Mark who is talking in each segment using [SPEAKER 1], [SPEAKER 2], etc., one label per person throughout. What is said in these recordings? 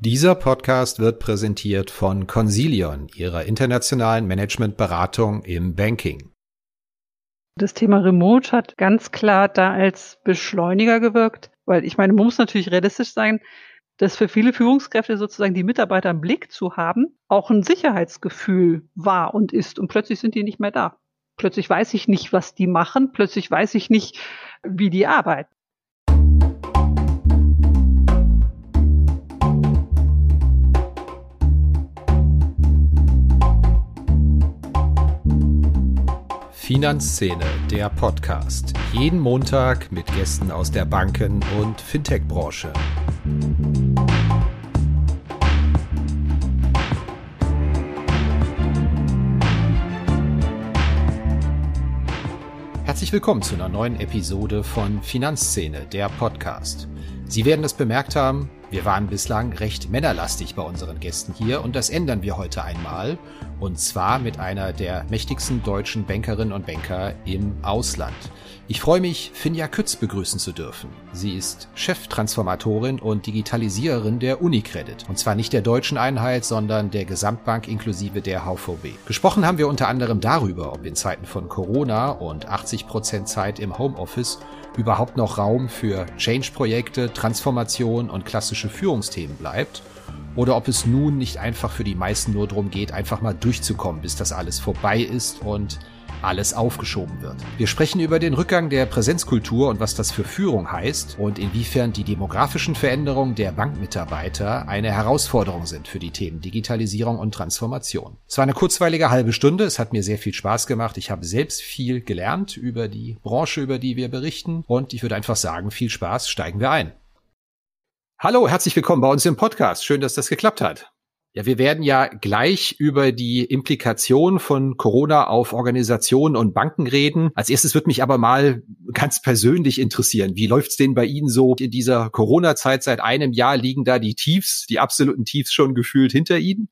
[SPEAKER 1] Dieser Podcast wird präsentiert von Consilion, ihrer internationalen Managementberatung im Banking.
[SPEAKER 2] Das Thema Remote hat ganz klar da als Beschleuniger gewirkt, weil ich meine, man muss natürlich realistisch sein, dass für viele Führungskräfte sozusagen die Mitarbeiter im Blick zu haben, auch ein Sicherheitsgefühl war und ist. Und plötzlich sind die nicht mehr da. Plötzlich weiß ich nicht, was die machen. Plötzlich weiß ich nicht, wie die arbeiten.
[SPEAKER 1] Finanzszene, der Podcast. Jeden Montag mit Gästen aus der Banken- und Fintech-Branche. Herzlich willkommen zu einer neuen Episode von Finanzszene, der Podcast. Sie werden es bemerkt haben, wir waren bislang recht männerlastig bei unseren Gästen hier und das ändern wir heute einmal und zwar mit einer der mächtigsten deutschen Bankerinnen und Banker im Ausland. Ich freue mich, Finja Kütz begrüßen zu dürfen. Sie ist Cheftransformatorin und Digitalisiererin der Unicredit. Und zwar nicht der deutschen Einheit, sondern der Gesamtbank inklusive der HVB. Gesprochen haben wir unter anderem darüber, ob in Zeiten von Corona und 80 Prozent Zeit im Homeoffice überhaupt noch Raum für Change-Projekte, Transformation und klassische Führungsthemen bleibt? Oder ob es nun nicht einfach für die meisten nur darum geht, einfach mal durchzukommen, bis das alles vorbei ist und alles aufgeschoben wird. Wir sprechen über den Rückgang der Präsenzkultur und was das für Führung heißt und inwiefern die demografischen Veränderungen der Bankmitarbeiter eine Herausforderung sind für die Themen Digitalisierung und Transformation. Es war eine kurzweilige halbe Stunde, es hat mir sehr viel Spaß gemacht. Ich habe selbst viel gelernt über die Branche, über die wir berichten und ich würde einfach sagen, viel Spaß, steigen wir ein. Hallo, herzlich willkommen bei uns im Podcast. Schön, dass das geklappt hat. Ja, wir werden ja gleich über die Implikation von Corona auf Organisationen und Banken reden. Als erstes wird mich aber mal ganz persönlich interessieren. Wie läuft's denn bei Ihnen so in dieser Corona-Zeit? Seit einem Jahr liegen da die Tiefs, die absoluten Tiefs schon gefühlt hinter Ihnen?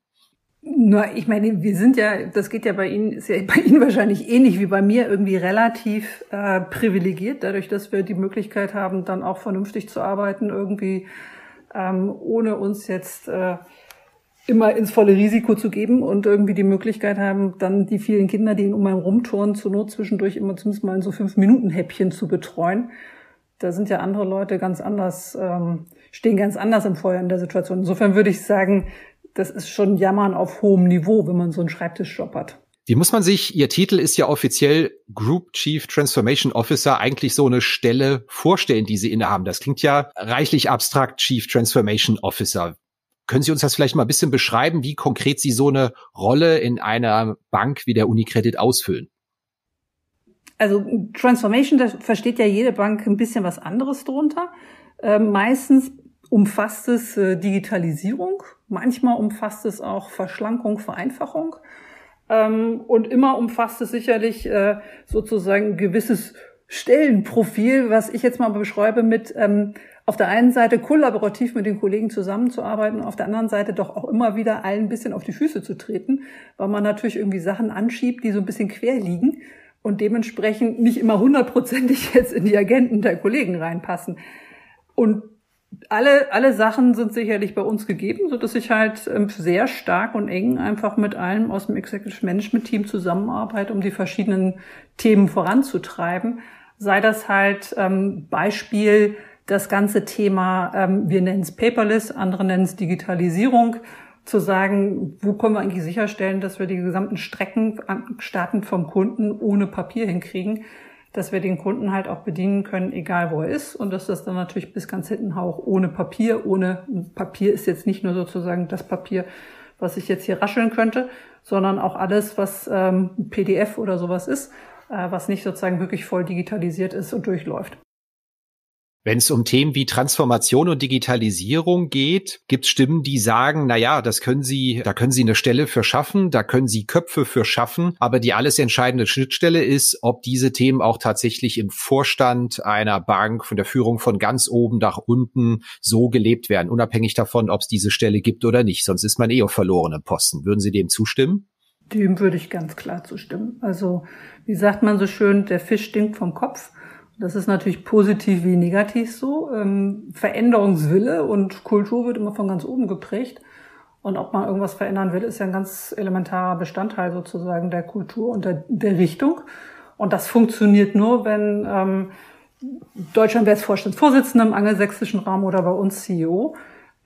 [SPEAKER 2] Nur, ich meine, wir sind ja, das geht ja bei Ihnen, ist ja bei Ihnen wahrscheinlich ähnlich wie bei mir, irgendwie relativ äh, privilegiert, dadurch, dass wir die Möglichkeit haben, dann auch vernünftig zu arbeiten, irgendwie ähm, ohne uns jetzt äh, immer ins volle Risiko zu geben und irgendwie die Möglichkeit haben, dann die vielen Kinder, die um einen rumtouren, zur Not zwischendurch immer zumindest mal in so fünf Minuten Häppchen zu betreuen. Da sind ja andere Leute ganz anders, ähm, stehen ganz anders im Feuer in der Situation. Insofern würde ich sagen, das ist schon Jammern auf hohem Niveau, wenn man so einen Schreibtischjob hat.
[SPEAKER 1] Wie muss man sich, Ihr Titel ist ja offiziell Group Chief Transformation Officer, eigentlich so eine Stelle vorstellen, die Sie innehaben? Das klingt ja reichlich abstrakt, Chief Transformation Officer. Können Sie uns das vielleicht mal ein bisschen beschreiben, wie konkret Sie so eine Rolle in einer Bank wie der Unicredit ausfüllen?
[SPEAKER 2] Also Transformation, da versteht ja jede Bank ein bisschen was anderes drunter. Äh, meistens umfasst es äh, Digitalisierung, manchmal umfasst es auch Verschlankung, Vereinfachung. Ähm, und immer umfasst es sicherlich äh, sozusagen ein gewisses Stellenprofil, was ich jetzt mal beschreibe mit ähm, auf der einen Seite kollaborativ mit den Kollegen zusammenzuarbeiten, auf der anderen Seite doch auch immer wieder allen ein bisschen auf die Füße zu treten, weil man natürlich irgendwie Sachen anschiebt, die so ein bisschen quer liegen und dementsprechend nicht immer hundertprozentig jetzt in die Agenten der Kollegen reinpassen. Und alle, alle Sachen sind sicherlich bei uns gegeben, so dass ich halt ähm, sehr stark und eng einfach mit allen aus dem Executive Management Team zusammenarbeite, um die verschiedenen Themen voranzutreiben. Sei das halt ähm, Beispiel das ganze Thema, ähm, wir nennen es Paperless, andere nennen es Digitalisierung, zu sagen, wo können wir eigentlich sicherstellen, dass wir die gesamten Strecken starten vom Kunden ohne Papier hinkriegen dass wir den Kunden halt auch bedienen können, egal wo er ist und dass das dann natürlich bis ganz hinten auch ohne Papier, ohne Papier ist jetzt nicht nur sozusagen das Papier, was ich jetzt hier rascheln könnte, sondern auch alles, was ähm, PDF oder sowas ist, äh, was nicht sozusagen wirklich voll digitalisiert ist und durchläuft.
[SPEAKER 1] Wenn es um Themen wie Transformation und Digitalisierung geht, gibt es Stimmen, die sagen, na ja, das können Sie, da können Sie eine Stelle für schaffen, da können Sie Köpfe für schaffen, aber die alles entscheidende Schnittstelle ist, ob diese Themen auch tatsächlich im Vorstand einer Bank von der Führung von ganz oben nach unten so gelebt werden, unabhängig davon, ob es diese Stelle gibt oder nicht. Sonst ist man eh auf verlorenen Posten. Würden Sie dem zustimmen?
[SPEAKER 2] Dem würde ich ganz klar zustimmen. Also, wie sagt man so schön, der Fisch stinkt vom Kopf. Das ist natürlich positiv wie negativ so. Ähm, Veränderungswille und Kultur wird immer von ganz oben geprägt. Und ob man irgendwas verändern will, ist ja ein ganz elementarer Bestandteil sozusagen der Kultur und der, der Richtung. Und das funktioniert nur, wenn ähm, Deutschland wäre es Vorstandsvorsitzende im angelsächsischen Raum oder bei uns CEO,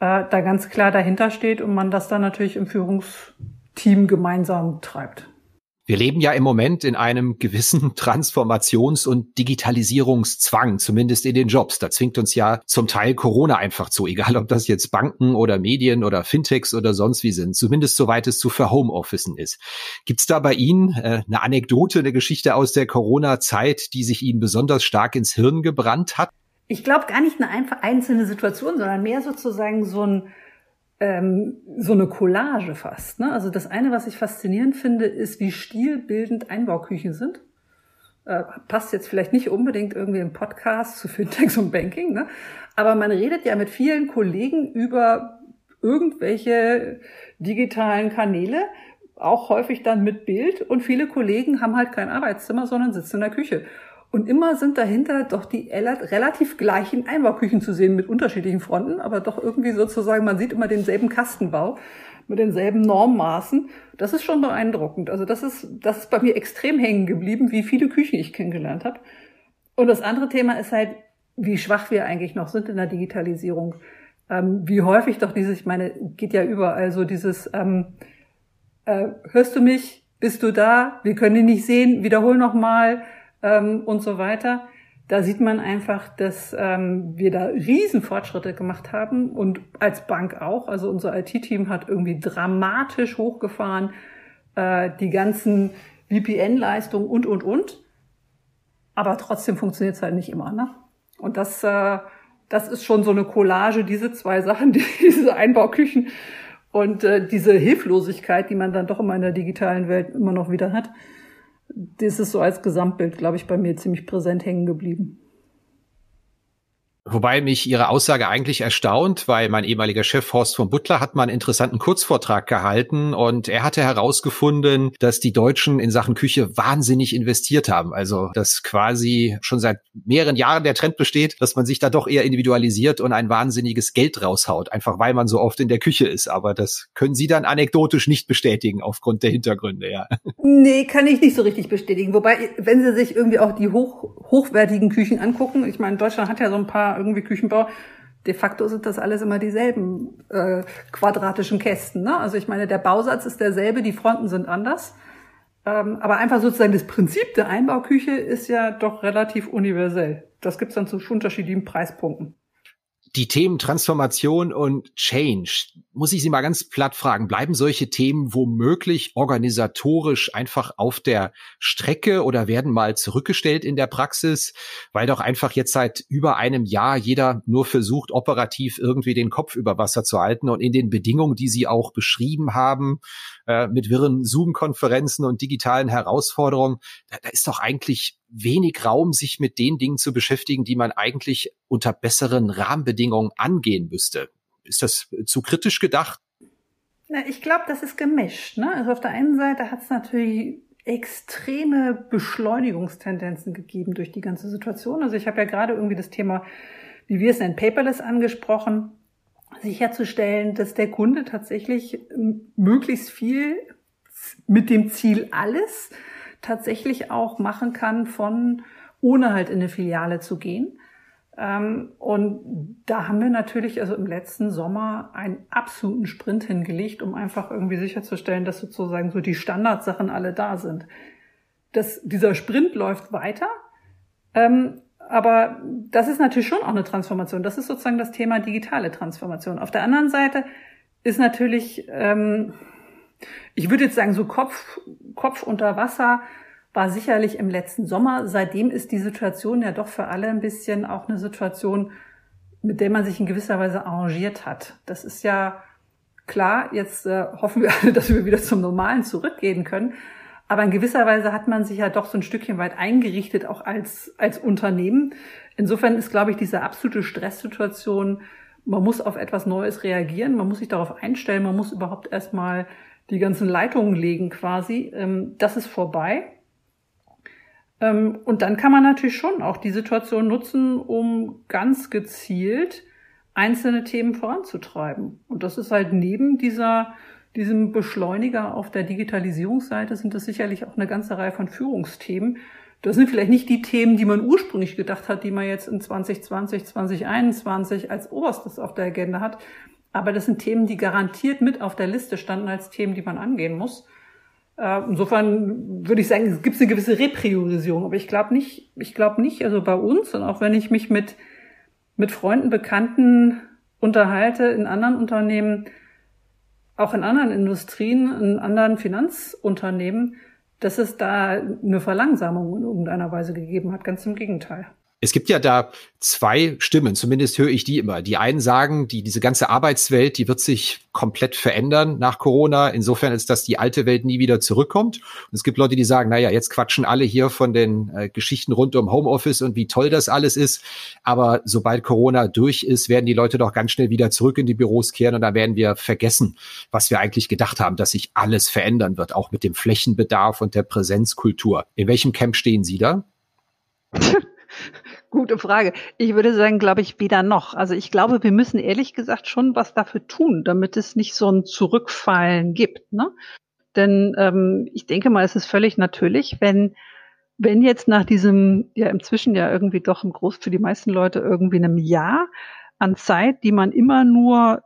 [SPEAKER 2] äh, da ganz klar dahinter steht und man das dann natürlich im Führungsteam gemeinsam treibt.
[SPEAKER 1] Wir leben ja im Moment in einem gewissen Transformations- und Digitalisierungszwang, zumindest in den Jobs. Da zwingt uns ja zum Teil Corona einfach zu, egal ob das jetzt Banken oder Medien oder Fintechs oder sonst wie sind, zumindest soweit es zu verhomeofficen ist. Gibt es da bei Ihnen äh, eine Anekdote, eine Geschichte aus der Corona-Zeit, die sich Ihnen besonders stark ins Hirn gebrannt hat?
[SPEAKER 2] Ich glaube gar nicht eine einzelne Situation, sondern mehr sozusagen so ein ähm, so eine Collage fast. Ne? Also das eine, was ich faszinierend finde, ist, wie stilbildend Einbauküchen sind. Äh, passt jetzt vielleicht nicht unbedingt irgendwie im Podcast zu Fintechs und Banking, ne? aber man redet ja mit vielen Kollegen über irgendwelche digitalen Kanäle, auch häufig dann mit Bild und viele Kollegen haben halt kein Arbeitszimmer, sondern sitzen in der Küche. Und immer sind dahinter doch die relativ gleichen Einbauküchen zu sehen mit unterschiedlichen Fronten, aber doch irgendwie sozusagen, man sieht immer denselben Kastenbau mit denselben Normmaßen. Das ist schon beeindruckend. Also das ist, das ist bei mir extrem hängen geblieben, wie viele Küchen ich kennengelernt habe. Und das andere Thema ist halt, wie schwach wir eigentlich noch sind in der Digitalisierung. Ähm, wie häufig doch dieses, ich meine, geht ja überall so dieses, ähm, äh, hörst du mich? Bist du da? Wir können dich nicht sehen. Wiederhol noch mal ähm, und so weiter. Da sieht man einfach, dass ähm, wir da Riesenfortschritte gemacht haben und als Bank auch. Also unser IT-Team hat irgendwie dramatisch hochgefahren äh, die ganzen VPN-Leistungen und, und, und. Aber trotzdem funktioniert es halt nicht immer. Ne? Und das, äh, das ist schon so eine Collage, diese zwei Sachen, diese Einbauküchen und äh, diese Hilflosigkeit, die man dann doch immer in der digitalen Welt immer noch wieder hat das ist so als Gesamtbild, glaube ich, bei mir ziemlich präsent hängen geblieben.
[SPEAKER 1] Wobei mich Ihre Aussage eigentlich erstaunt, weil mein ehemaliger Chef Horst von Butler hat mal einen interessanten Kurzvortrag gehalten und er hatte herausgefunden, dass die Deutschen in Sachen Küche wahnsinnig investiert haben. Also, dass quasi schon seit mehreren Jahren der Trend besteht, dass man sich da doch eher individualisiert und ein wahnsinniges Geld raushaut, einfach weil man so oft in der Küche ist. Aber das können Sie dann anekdotisch nicht bestätigen aufgrund der Hintergründe, ja.
[SPEAKER 2] Nee, kann ich nicht so richtig bestätigen. Wobei, wenn Sie sich irgendwie auch die hoch, hochwertigen Küchen angucken, ich meine, Deutschland hat ja so ein paar irgendwie Küchenbau. De facto sind das alles immer dieselben äh, quadratischen Kästen. Ne? Also ich meine, der Bausatz ist derselbe, die Fronten sind anders. Ähm, aber einfach sozusagen das Prinzip der Einbauküche ist ja doch relativ universell. Das gibt's dann zu unterschiedlichen Preispunkten
[SPEAKER 1] die Themen Transformation und Change, muss ich Sie mal ganz platt fragen, bleiben solche Themen womöglich organisatorisch einfach auf der Strecke oder werden mal zurückgestellt in der Praxis, weil doch einfach jetzt seit über einem Jahr jeder nur versucht, operativ irgendwie den Kopf über Wasser zu halten und in den Bedingungen, die Sie auch beschrieben haben, äh, mit wirren Zoom-Konferenzen und digitalen Herausforderungen, da, da ist doch eigentlich wenig Raum, sich mit den Dingen zu beschäftigen, die man eigentlich unter besseren Rahmenbedingungen angehen müsste. Ist das zu kritisch gedacht?
[SPEAKER 2] Na, ich glaube, das ist gemischt. Ne? Also auf der einen Seite hat es natürlich extreme Beschleunigungstendenzen gegeben durch die ganze Situation. Also ich habe ja gerade irgendwie das Thema, wie wir es nennen, Paperless angesprochen, sicherzustellen, dass der Kunde tatsächlich möglichst viel mit dem Ziel alles tatsächlich auch machen kann, von ohne halt in eine Filiale zu gehen. Ähm, und da haben wir natürlich also im letzten Sommer einen absoluten Sprint hingelegt, um einfach irgendwie sicherzustellen, dass sozusagen so die Standardsachen alle da sind. Das, dieser Sprint läuft weiter. Ähm, aber das ist natürlich schon auch eine Transformation. Das ist sozusagen das Thema digitale Transformation. Auf der anderen Seite ist natürlich, ähm, ich würde jetzt sagen, so Kopf, Kopf unter Wasser war sicherlich im letzten Sommer. Seitdem ist die Situation ja doch für alle ein bisschen auch eine Situation, mit der man sich in gewisser Weise arrangiert hat. Das ist ja klar, jetzt äh, hoffen wir alle, dass wir wieder zum Normalen zurückgehen können. Aber in gewisser Weise hat man sich ja doch so ein Stückchen weit eingerichtet, auch als, als Unternehmen. Insofern ist, glaube ich, diese absolute Stresssituation, man muss auf etwas Neues reagieren, man muss sich darauf einstellen, man muss überhaupt erstmal die ganzen Leitungen legen quasi. Ähm, das ist vorbei.
[SPEAKER 3] Ähm, und dann kann man natürlich schon auch die Situation nutzen, um ganz gezielt einzelne Themen voranzutreiben. Und das ist halt neben dieser, diesem Beschleuniger auf der Digitalisierungsseite sind das sicherlich auch eine ganze Reihe von Führungsthemen. Das sind vielleicht nicht die Themen, die man ursprünglich gedacht hat, die man jetzt in 2020, 2021 als oberstes auf der Agenda hat. Aber das sind Themen, die garantiert mit auf der Liste standen als Themen, die man angehen muss. Äh, insofern würde ich sagen, es gibt eine gewisse Repriorisierung, aber ich glaube nicht, ich glaube nicht, also bei uns und auch wenn ich mich mit, mit Freunden, Bekannten unterhalte in anderen Unternehmen, auch in anderen Industrien, in anderen Finanzunternehmen, dass es da eine Verlangsamung in irgendeiner Weise gegeben hat. Ganz im Gegenteil.
[SPEAKER 1] Es gibt ja da zwei Stimmen, zumindest höre ich die immer. Die einen sagen, die, diese ganze Arbeitswelt, die wird sich komplett verändern nach Corona. Insofern ist, dass die alte Welt nie wieder zurückkommt. Und es gibt Leute, die sagen, naja, jetzt quatschen alle hier von den äh, Geschichten rund um Homeoffice und wie toll das alles ist. Aber sobald Corona durch ist, werden die Leute doch ganz schnell wieder zurück in die Büros kehren und dann werden wir vergessen, was wir eigentlich gedacht haben, dass sich alles verändern wird, auch mit dem Flächenbedarf und der Präsenzkultur. In welchem Camp stehen Sie da?
[SPEAKER 2] Gute Frage. Ich würde sagen, glaube ich, weder noch. Also ich glaube, wir müssen ehrlich gesagt schon was dafür tun, damit es nicht so ein Zurückfallen gibt. Ne? Denn ähm, ich denke mal, es ist völlig natürlich, wenn wenn jetzt nach diesem, ja inzwischen ja irgendwie doch im Groß für die meisten Leute irgendwie einem Jahr an Zeit, die man immer nur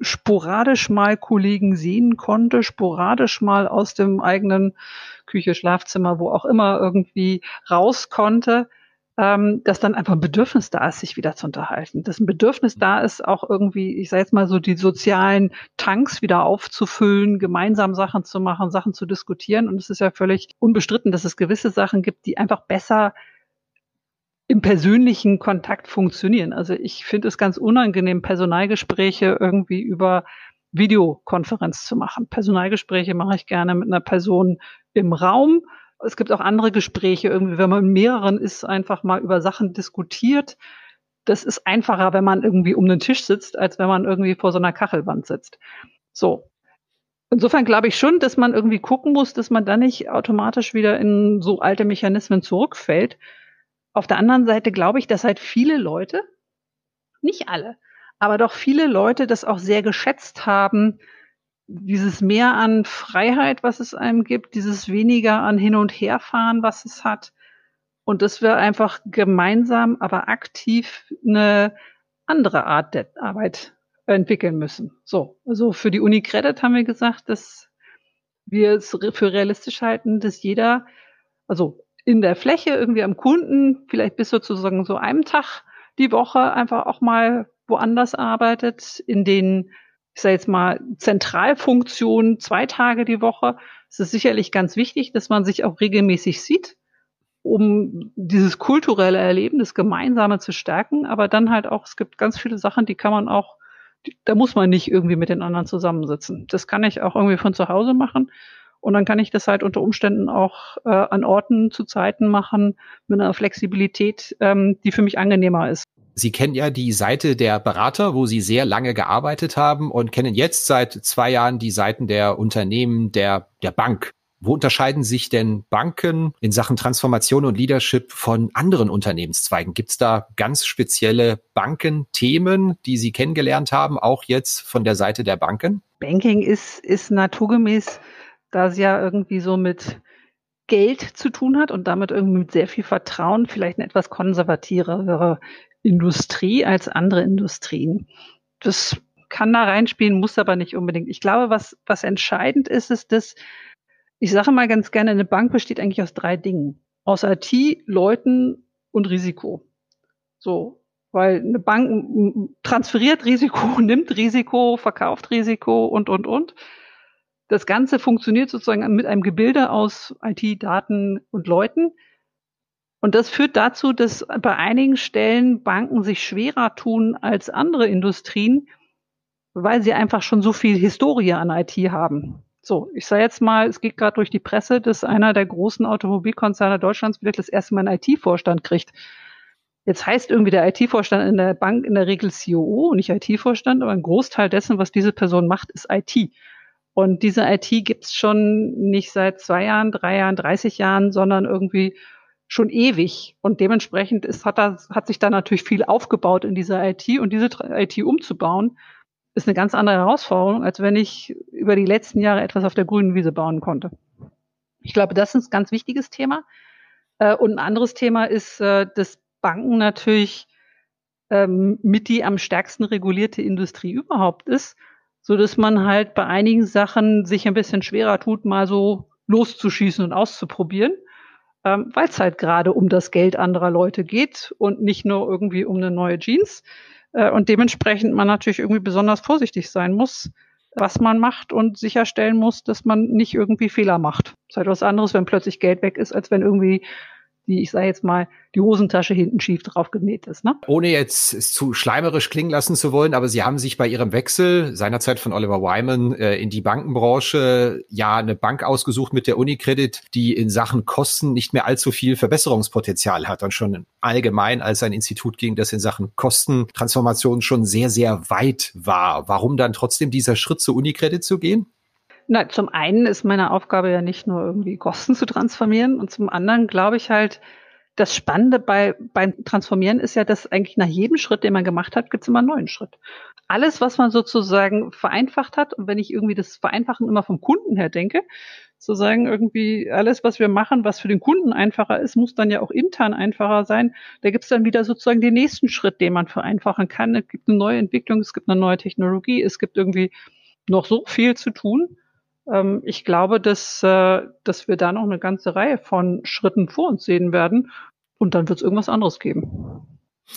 [SPEAKER 2] sporadisch mal Kollegen sehen konnte, sporadisch mal aus dem eigenen Küche, Schlafzimmer, wo auch immer irgendwie raus konnte, ähm, dass dann einfach ein Bedürfnis da ist, sich wieder zu unterhalten. Dass ein Bedürfnis da ist, auch irgendwie, ich sage jetzt mal so, die sozialen Tanks wieder aufzufüllen, gemeinsam Sachen zu machen, Sachen zu diskutieren. Und es ist ja völlig unbestritten, dass es gewisse Sachen gibt, die einfach besser im persönlichen Kontakt funktionieren. Also ich finde es ganz unangenehm, Personalgespräche irgendwie über Videokonferenz zu machen. Personalgespräche mache ich gerne mit einer Person im Raum es gibt auch andere Gespräche, irgendwie, wenn man mit mehreren ist, einfach mal über Sachen diskutiert. Das ist einfacher, wenn man irgendwie um den Tisch sitzt, als wenn man irgendwie vor so einer Kachelwand sitzt. So. Insofern glaube ich schon, dass man irgendwie gucken muss, dass man da nicht automatisch wieder in so alte Mechanismen zurückfällt. Auf der anderen Seite glaube ich, dass halt viele Leute, nicht alle, aber doch viele Leute das auch sehr geschätzt haben, dieses Mehr an Freiheit, was es einem gibt, dieses weniger an Hin- und Herfahren, was es hat. Und dass wir einfach gemeinsam, aber aktiv eine andere Art der Arbeit entwickeln müssen. So, also für die Uni Credit haben wir gesagt, dass wir es für realistisch halten, dass jeder, also in der Fläche irgendwie am Kunden, vielleicht bis sozusagen so einem Tag die Woche einfach auch mal woanders arbeitet, in den ich sage jetzt mal, Zentralfunktion zwei Tage die Woche. Es ist sicherlich ganz wichtig, dass man sich auch regelmäßig sieht, um dieses kulturelle Erleben, das Gemeinsame zu stärken. Aber dann halt auch, es gibt ganz viele Sachen, die kann man auch, da muss man nicht irgendwie mit den anderen zusammensitzen. Das kann ich auch irgendwie von zu Hause machen. Und dann kann ich das halt unter Umständen auch äh, an Orten zu Zeiten machen mit einer Flexibilität, ähm, die für mich angenehmer ist.
[SPEAKER 1] Sie kennen ja die Seite der Berater, wo Sie sehr lange gearbeitet haben und kennen jetzt seit zwei Jahren die Seiten der Unternehmen der, der Bank. Wo unterscheiden sich denn Banken in Sachen Transformation und Leadership von anderen Unternehmenszweigen? Gibt es da ganz spezielle Bankenthemen, die Sie kennengelernt haben, auch jetzt von der Seite der Banken?
[SPEAKER 2] Banking ist, ist naturgemäß, da es ja irgendwie so mit Geld zu tun hat und damit irgendwie mit sehr viel Vertrauen vielleicht eine etwas konservativere Industrie als andere Industrien. Das kann da reinspielen, muss aber nicht unbedingt. Ich glaube, was, was entscheidend ist, ist, dass, ich sage mal ganz gerne, eine Bank besteht eigentlich aus drei Dingen. Aus IT, Leuten und Risiko. So. Weil eine Bank transferiert Risiko, nimmt Risiko, verkauft Risiko und, und, und. Das Ganze funktioniert sozusagen mit einem Gebilde aus IT, Daten und Leuten. Und das führt dazu, dass bei einigen Stellen Banken sich schwerer tun als andere Industrien, weil sie einfach schon so viel Historie an IT haben. So, ich sage jetzt mal, es geht gerade durch die Presse, dass einer der großen Automobilkonzerne Deutschlands vielleicht das erste Mal einen IT-Vorstand kriegt. Jetzt heißt irgendwie der IT-Vorstand in der Bank in der Regel COO, nicht IT-Vorstand, aber ein Großteil dessen, was diese Person macht, ist IT. Und diese IT gibt's schon nicht seit zwei Jahren, drei Jahren, 30 Jahren, sondern irgendwie schon ewig. Und dementsprechend ist, hat, da, hat sich da natürlich viel aufgebaut in dieser IT und diese IT umzubauen, ist eine ganz andere Herausforderung, als wenn ich über die letzten Jahre etwas auf der grünen Wiese bauen konnte. Ich glaube, das ist ein ganz wichtiges Thema. Äh, und ein anderes Thema ist, äh, dass Banken natürlich ähm, mit die am stärksten regulierte Industrie überhaupt ist, so dass man halt bei einigen Sachen sich ein bisschen schwerer tut, mal so loszuschießen und auszuprobieren, ähm, weil es halt gerade um das Geld anderer Leute geht und nicht nur irgendwie um eine neue Jeans. Äh, und dementsprechend man natürlich irgendwie besonders vorsichtig sein muss, was man macht und sicherstellen muss, dass man nicht irgendwie Fehler macht. Das ist halt was anderes, wenn plötzlich Geld weg ist, als wenn irgendwie die, ich sage jetzt mal, die Hosentasche hinten schief drauf genäht ist. Ne?
[SPEAKER 1] Ohne jetzt zu schleimerisch klingen lassen zu wollen, aber Sie haben sich bei Ihrem Wechsel seinerzeit von Oliver Wyman äh, in die Bankenbranche ja eine Bank ausgesucht mit der Unicredit, die in Sachen Kosten nicht mehr allzu viel Verbesserungspotenzial hat und schon allgemein als ein Institut ging, das in Sachen Kostentransformation schon sehr, sehr weit war. Warum dann trotzdem dieser Schritt zur Unicredit zu gehen?
[SPEAKER 2] Na, zum einen ist meine Aufgabe ja nicht nur irgendwie Kosten zu transformieren und zum anderen glaube ich halt, das Spannende bei, beim Transformieren ist ja, dass eigentlich nach jedem Schritt, den man gemacht hat, gibt es immer einen neuen Schritt. Alles, was man sozusagen vereinfacht hat, und wenn ich irgendwie das Vereinfachen immer vom Kunden her denke, sozusagen irgendwie alles, was wir machen, was für den Kunden einfacher ist, muss dann ja auch intern einfacher sein. Da gibt es dann wieder sozusagen den nächsten Schritt, den man vereinfachen kann. Es gibt eine neue Entwicklung, es gibt eine neue Technologie, es gibt irgendwie noch so viel zu tun ähm, ich glaube, dass, äh, dass wir da noch eine ganze Reihe von Schritten vor uns sehen werden. Und dann wird es irgendwas anderes geben.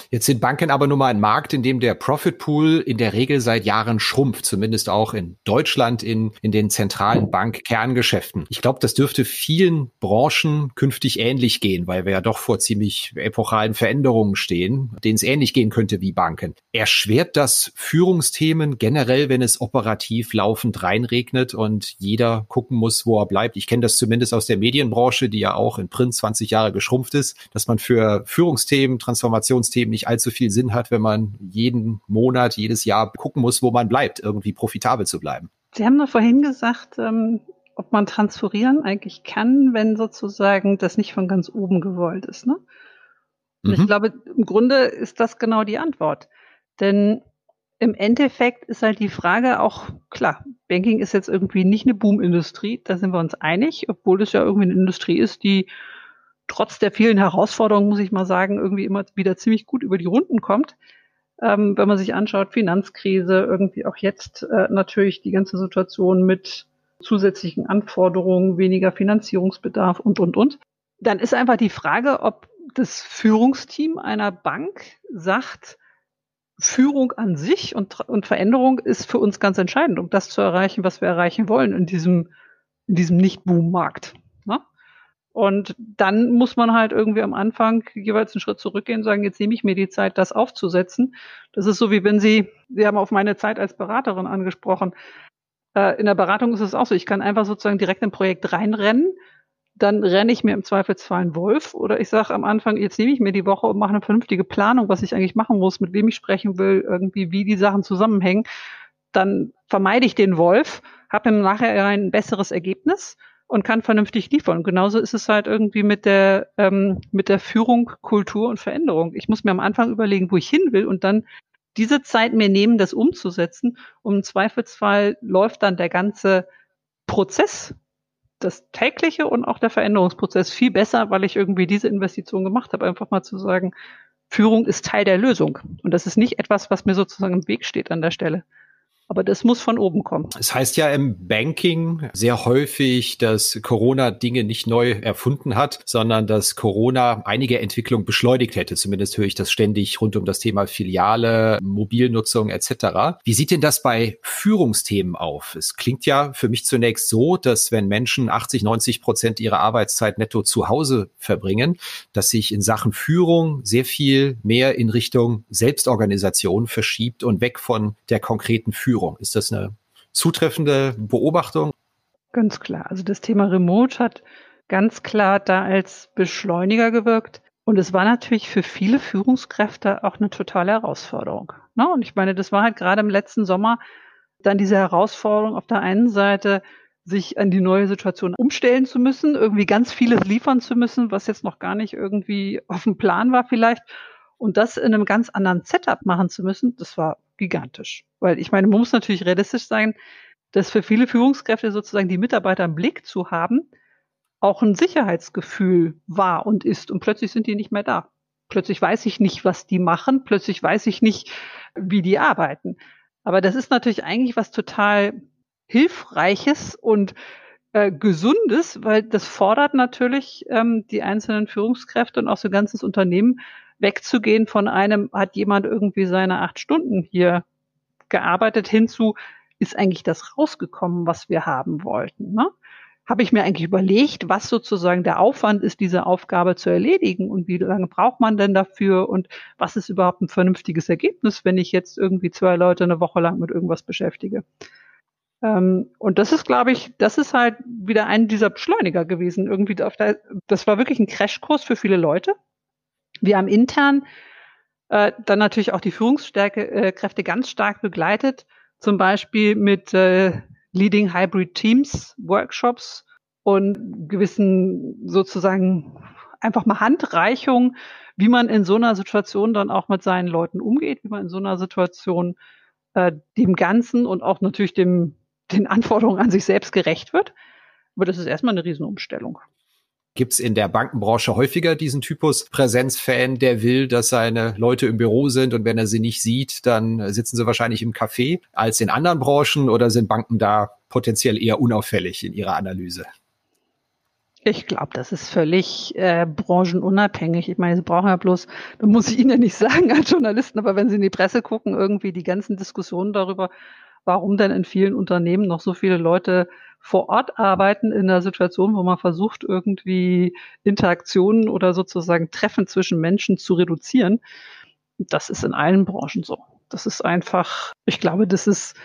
[SPEAKER 1] Jetzt sind Banken aber nun mal ein Markt, in dem der Profit Pool in der Regel seit Jahren schrumpft, zumindest auch in Deutschland in, in den zentralen Bankkerngeschäften. Ich glaube, das dürfte vielen Branchen künftig ähnlich gehen, weil wir ja doch vor ziemlich epochalen Veränderungen stehen, denen es ähnlich gehen könnte wie Banken. Erschwert das Führungsthemen generell, wenn es operativ laufend reinregnet und jeder gucken muss, wo er bleibt? Ich kenne das zumindest aus der Medienbranche, die ja auch in Print 20 Jahre geschrumpft ist, dass man für Führungsthemen, Transformationsthemen System nicht allzu viel Sinn hat, wenn man jeden Monat, jedes Jahr gucken muss, wo man bleibt, irgendwie profitabel zu bleiben.
[SPEAKER 2] Sie haben doch vorhin gesagt, ähm, ob man transferieren eigentlich kann, wenn sozusagen das nicht von ganz oben gewollt ist. Ne? Und mhm. ich glaube, im Grunde ist das genau die Antwort. Denn im Endeffekt ist halt die Frage auch, klar, Banking ist jetzt irgendwie nicht eine Boomindustrie, da sind wir uns einig, obwohl es ja irgendwie eine Industrie ist, die trotz der vielen Herausforderungen, muss ich mal sagen, irgendwie immer wieder ziemlich gut über die Runden kommt. Ähm, wenn man sich anschaut, Finanzkrise, irgendwie auch jetzt äh, natürlich die ganze Situation mit zusätzlichen Anforderungen, weniger Finanzierungsbedarf und, und, und. Dann ist einfach die Frage, ob das Führungsteam einer Bank sagt, Führung an sich und, und Veränderung ist für uns ganz entscheidend, um das zu erreichen, was wir erreichen wollen in diesem, in diesem Nicht-Boom-Markt. Und dann muss man halt irgendwie am Anfang jeweils einen Schritt zurückgehen und sagen, jetzt nehme ich mir die Zeit, das aufzusetzen. Das ist so wie wenn Sie, Sie haben auf meine Zeit als Beraterin angesprochen. Äh, in der Beratung ist es auch so, ich kann einfach sozusagen direkt im Projekt reinrennen, dann renne ich mir im Zweifelsfall einen Wolf oder ich sage am Anfang, jetzt nehme ich mir die Woche und mache eine vernünftige Planung, was ich eigentlich machen muss, mit wem ich sprechen will, irgendwie wie die Sachen zusammenhängen. Dann vermeide ich den Wolf, habe im Nachhinein ein besseres Ergebnis und kann vernünftig liefern. Genauso ist es halt irgendwie mit der, ähm, mit der Führung, Kultur und Veränderung. Ich muss mir am Anfang überlegen, wo ich hin will und dann diese Zeit mir nehmen, das umzusetzen. Und im Zweifelsfall läuft dann der ganze Prozess, das tägliche und auch der Veränderungsprozess viel besser, weil ich irgendwie diese Investition gemacht habe. Einfach mal zu sagen, Führung ist Teil der Lösung. Und das ist nicht etwas, was mir sozusagen im Weg steht an der Stelle. Aber das muss von oben kommen.
[SPEAKER 1] Es heißt ja im Banking sehr häufig, dass Corona Dinge nicht neu erfunden hat, sondern dass Corona einige Entwicklungen beschleunigt hätte. Zumindest höre ich das ständig rund um das Thema Filiale, Mobilnutzung etc. Wie sieht denn das bei Führungsthemen auf? Es klingt ja für mich zunächst so, dass wenn Menschen 80, 90 Prozent ihrer Arbeitszeit netto zu Hause verbringen, dass sich in Sachen Führung sehr viel mehr in Richtung Selbstorganisation verschiebt und weg von der konkreten Führung. Führung. Ist das eine zutreffende Beobachtung?
[SPEAKER 2] Ganz klar. Also das Thema Remote hat ganz klar da als Beschleuniger gewirkt. Und es war natürlich für viele Führungskräfte auch eine totale Herausforderung. Ne? Und ich meine, das war halt gerade im letzten Sommer dann diese Herausforderung auf der einen Seite, sich an die neue Situation umstellen zu müssen, irgendwie ganz vieles liefern zu müssen, was jetzt noch gar nicht irgendwie auf dem Plan war vielleicht. Und das in einem ganz anderen Setup machen zu müssen, das war gigantisch. Weil ich meine, man muss natürlich realistisch sein, dass für viele Führungskräfte sozusagen die Mitarbeiter im Blick zu haben, auch ein Sicherheitsgefühl war und ist. Und plötzlich sind die nicht mehr da. Plötzlich weiß ich nicht, was die machen. Plötzlich weiß ich nicht, wie die arbeiten. Aber das ist natürlich eigentlich was total Hilfreiches und äh, Gesundes, weil das fordert natürlich ähm, die einzelnen Führungskräfte und auch so ein ganzes Unternehmen wegzugehen von einem, hat jemand irgendwie seine acht Stunden hier gearbeitet, hinzu, ist eigentlich das rausgekommen, was wir haben wollten. Ne? Habe ich mir eigentlich überlegt, was sozusagen der Aufwand ist, diese Aufgabe zu erledigen und wie lange braucht man denn dafür und was ist überhaupt ein vernünftiges Ergebnis, wenn ich jetzt irgendwie zwei Leute eine Woche lang mit irgendwas beschäftige. Ähm, und das ist, glaube ich, das ist halt wieder ein dieser Beschleuniger gewesen. Irgendwie das war wirklich ein Crashkurs für viele Leute. Wir haben intern äh, dann natürlich auch die Führungskräfte äh, ganz stark begleitet, zum Beispiel mit äh, Leading Hybrid Teams Workshops und gewissen sozusagen einfach mal Handreichung, wie man in so einer Situation dann auch mit seinen Leuten umgeht, wie man in so einer Situation äh, dem Ganzen und auch natürlich dem den Anforderungen an sich selbst gerecht wird. Aber das ist erstmal eine Riesenumstellung.
[SPEAKER 1] Gibt es in der Bankenbranche häufiger diesen Typus Präsenzfan, der will, dass seine Leute im Büro sind und wenn er sie nicht sieht, dann sitzen sie wahrscheinlich im Café als in anderen Branchen oder sind Banken da potenziell eher unauffällig in ihrer Analyse?
[SPEAKER 2] Ich glaube, das ist völlig äh, branchenunabhängig. Ich meine, Sie brauchen ja bloß, da muss ich Ihnen ja nicht sagen als Journalisten, aber wenn Sie in die Presse gucken, irgendwie die ganzen Diskussionen darüber, warum denn in vielen Unternehmen noch so viele Leute vor Ort arbeiten in einer Situation, wo man versucht, irgendwie Interaktionen oder sozusagen Treffen zwischen Menschen zu reduzieren. Das ist in allen Branchen so. Das ist einfach, ich glaube, das ist,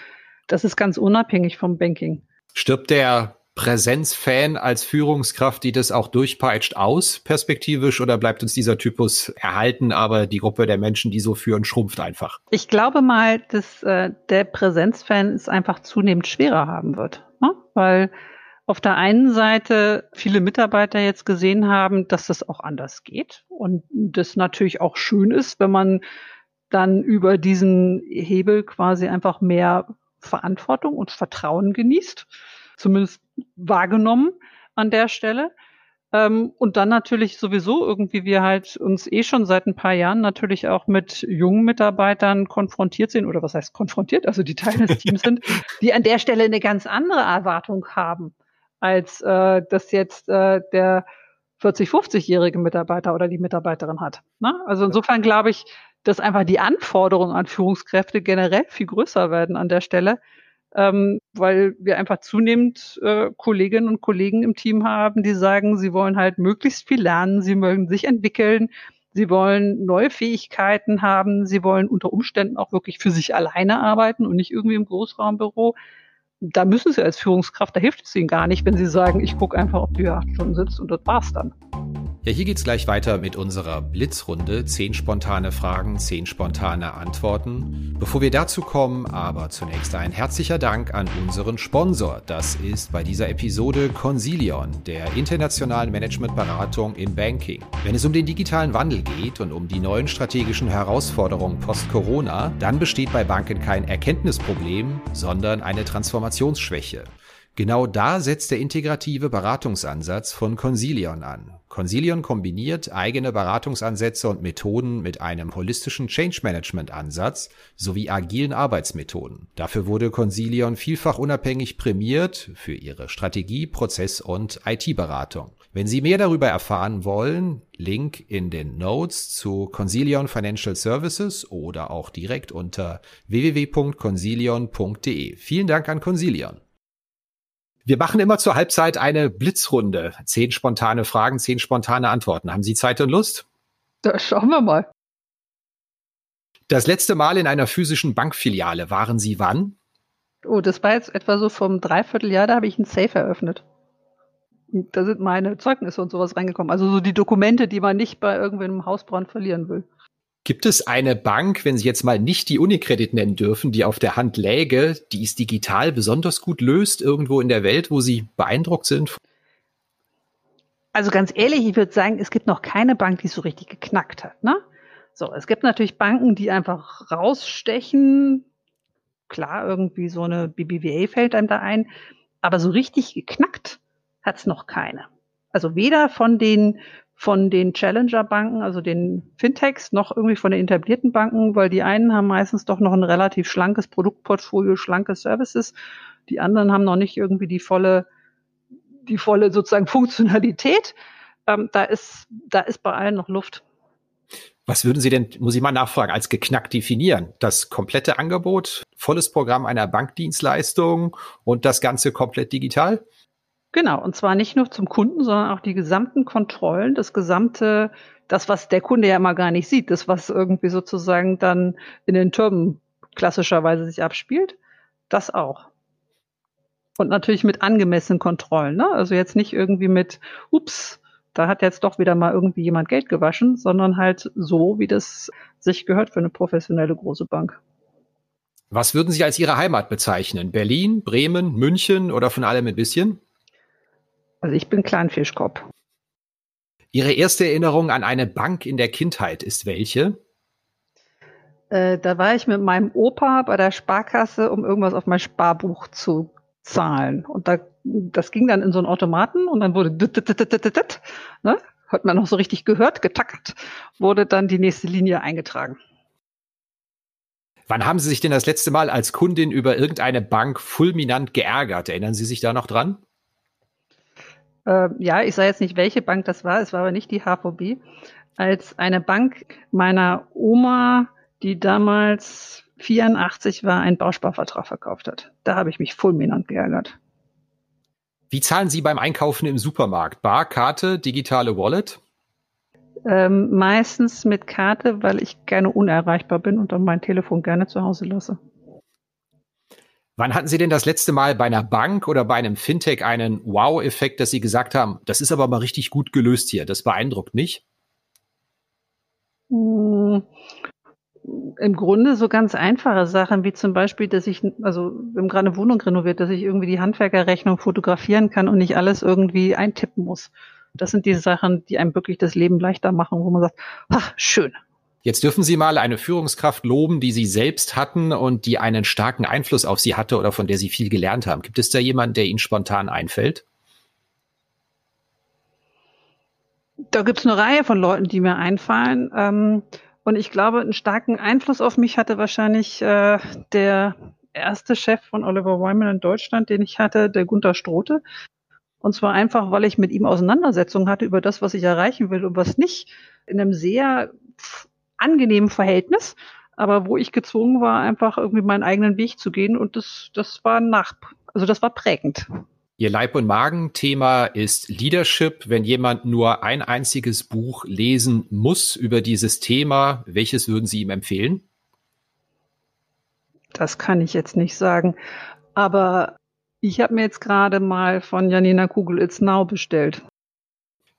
[SPEAKER 2] das ist ganz unabhängig vom Banking.
[SPEAKER 1] Stirbt der Präsenzfan als Führungskraft, die das auch durchpeitscht, aus, perspektivisch, oder bleibt uns dieser Typus erhalten, aber die Gruppe der Menschen, die so führen, schrumpft einfach?
[SPEAKER 2] Ich glaube mal, dass äh, der Präsenzfan es einfach zunehmend schwerer haben wird, ne? weil auf der einen Seite viele Mitarbeiter jetzt gesehen haben, dass das auch anders geht und das natürlich auch schön ist, wenn man dann über diesen Hebel quasi einfach mehr Verantwortung und Vertrauen genießt zumindest wahrgenommen an der Stelle. Ähm, und dann natürlich sowieso irgendwie wir halt uns eh schon seit ein paar Jahren natürlich auch mit jungen Mitarbeitern konfrontiert sind oder was heißt konfrontiert, also die Teil des Teams sind, die an der Stelle eine ganz andere Erwartung haben, als äh, das jetzt äh, der 40, 50-jährige Mitarbeiter oder die Mitarbeiterin hat. Ne? Also insofern glaube ich, dass einfach die Anforderungen an Führungskräfte generell viel größer werden an der Stelle ähm, weil wir einfach zunehmend äh, Kolleginnen und Kollegen im Team haben, die sagen, sie wollen halt möglichst viel lernen, sie mögen sich entwickeln, sie wollen neue Fähigkeiten haben, sie wollen unter Umständen auch wirklich für sich alleine arbeiten und nicht irgendwie im Großraumbüro. Da müssen sie als Führungskraft, da hilft es ihnen gar nicht, wenn sie sagen, ich gucke einfach, ob du hier acht Stunden sitzt und das war's dann.
[SPEAKER 1] Ja, hier geht's gleich weiter mit unserer Blitzrunde. Zehn spontane Fragen, zehn spontane Antworten. Bevor wir dazu kommen, aber zunächst ein herzlicher Dank an unseren Sponsor. Das ist bei dieser Episode Consilion, der internationalen Managementberatung im Banking. Wenn es um den digitalen Wandel geht und um die neuen strategischen Herausforderungen post-Corona, dann besteht bei Banken kein Erkenntnisproblem, sondern eine Transformationsschwäche. Genau da setzt der integrative Beratungsansatz von Consilion an. Consilion kombiniert eigene Beratungsansätze und Methoden mit einem holistischen Change Management Ansatz sowie agilen Arbeitsmethoden. Dafür wurde Consilion vielfach unabhängig prämiert für ihre Strategie, Prozess und IT-Beratung. Wenn Sie mehr darüber erfahren wollen, Link in den Notes zu Consilion Financial Services oder auch direkt unter www.consilion.de. Vielen Dank an Consilion. Wir machen immer zur Halbzeit eine Blitzrunde. Zehn spontane Fragen, zehn spontane Antworten. Haben Sie Zeit und Lust?
[SPEAKER 2] Da schauen wir mal.
[SPEAKER 1] Das letzte Mal in einer physischen Bankfiliale waren Sie wann?
[SPEAKER 2] Oh, das war jetzt etwa so vom Dreivierteljahr, da habe ich ein Safe eröffnet. Da sind meine Zeugnisse und sowas reingekommen. Also so die Dokumente, die man nicht bei irgendeinem Hausbrand verlieren will.
[SPEAKER 1] Gibt es eine Bank, wenn Sie jetzt mal nicht die Unicredit nennen dürfen, die auf der Hand läge, die es digital besonders gut löst, irgendwo in der Welt, wo Sie beeindruckt sind?
[SPEAKER 2] Also ganz ehrlich, ich würde sagen, es gibt noch keine Bank, die es so richtig geknackt hat. Ne? So, es gibt natürlich Banken, die einfach rausstechen. Klar, irgendwie so eine BBVA fällt einem da ein. Aber so richtig geknackt hat es noch keine. Also weder von den von den Challenger-Banken, also den Fintechs, noch irgendwie von den etablierten Banken, weil die einen haben meistens doch noch ein relativ schlankes Produktportfolio, schlanke Services. Die anderen haben noch nicht irgendwie die volle, die volle sozusagen Funktionalität. Ähm, da ist, da ist bei allen noch Luft.
[SPEAKER 1] Was würden Sie denn, muss ich mal nachfragen, als geknackt definieren? Das komplette Angebot, volles Programm einer Bankdienstleistung und das Ganze komplett digital?
[SPEAKER 2] Genau, und zwar nicht nur zum Kunden, sondern auch die gesamten Kontrollen, das gesamte, das, was der Kunde ja immer gar nicht sieht, das, was irgendwie sozusagen dann in den Türmen klassischerweise sich abspielt, das auch. Und natürlich mit angemessenen Kontrollen, ne? Also jetzt nicht irgendwie mit, ups, da hat jetzt doch wieder mal irgendwie jemand Geld gewaschen, sondern halt so, wie das sich gehört für eine professionelle große Bank.
[SPEAKER 1] Was würden Sie als Ihre Heimat bezeichnen? Berlin, Bremen, München oder von allem ein bisschen?
[SPEAKER 2] Also ich bin Kleinfischkopf.
[SPEAKER 1] Ihre erste Erinnerung an eine Bank in der Kindheit ist welche?
[SPEAKER 2] Äh, da war ich mit meinem Opa bei der Sparkasse, um irgendwas auf mein Sparbuch zu zahlen. Und da, das ging dann in so einen Automaten und dann wurde ne, hat man noch so richtig gehört, getackert, wurde dann die nächste Linie eingetragen.
[SPEAKER 1] Wann haben Sie sich denn das letzte Mal als Kundin über irgendeine Bank fulminant geärgert? Erinnern Sie sich da noch dran?
[SPEAKER 2] Äh, ja, ich sage jetzt nicht, welche Bank das war, es war aber nicht die HVB, als eine Bank meiner Oma, die damals 84 war, einen Bausparvertrag verkauft hat. Da habe ich mich fulminant geärgert.
[SPEAKER 1] Wie zahlen Sie beim Einkaufen im Supermarkt? Bar, Karte, digitale Wallet?
[SPEAKER 2] Ähm, meistens mit Karte, weil ich gerne unerreichbar bin und dann mein Telefon gerne zu Hause lasse.
[SPEAKER 1] Wann hatten Sie denn das letzte Mal bei einer Bank oder bei einem Fintech einen Wow-Effekt, dass Sie gesagt haben, das ist aber mal richtig gut gelöst hier, das beeindruckt mich?
[SPEAKER 2] Hm, Im Grunde so ganz einfache Sachen, wie zum Beispiel, dass ich, also wir haben gerade eine Wohnung renoviert, dass ich irgendwie die Handwerkerrechnung fotografieren kann und nicht alles irgendwie eintippen muss. Das sind die Sachen, die einem wirklich das Leben leichter machen, wo man sagt, ach, schön,
[SPEAKER 1] Jetzt dürfen Sie mal eine Führungskraft loben, die Sie selbst hatten und die einen starken Einfluss auf Sie hatte oder von der Sie viel gelernt haben. Gibt es da jemanden, der Ihnen spontan einfällt?
[SPEAKER 2] Da gibt es eine Reihe von Leuten, die mir einfallen. Ähm, und ich glaube, einen starken Einfluss auf mich hatte wahrscheinlich äh, der erste Chef von Oliver Wyman in Deutschland, den ich hatte, der Gunther Strote. Und zwar einfach, weil ich mit ihm Auseinandersetzungen hatte über das, was ich erreichen will und was nicht, in einem sehr angenehmen Verhältnis, aber wo ich gezwungen war, einfach irgendwie meinen eigenen Weg zu gehen und das, das war nach, also das war prägend.
[SPEAKER 1] Ihr Leib- und Magen-Thema ist Leadership. Wenn jemand nur ein einziges Buch lesen muss über dieses Thema, welches würden Sie ihm empfehlen?
[SPEAKER 2] Das kann ich jetzt nicht sagen. Aber ich habe mir jetzt gerade mal von Janina Kugel It's Now bestellt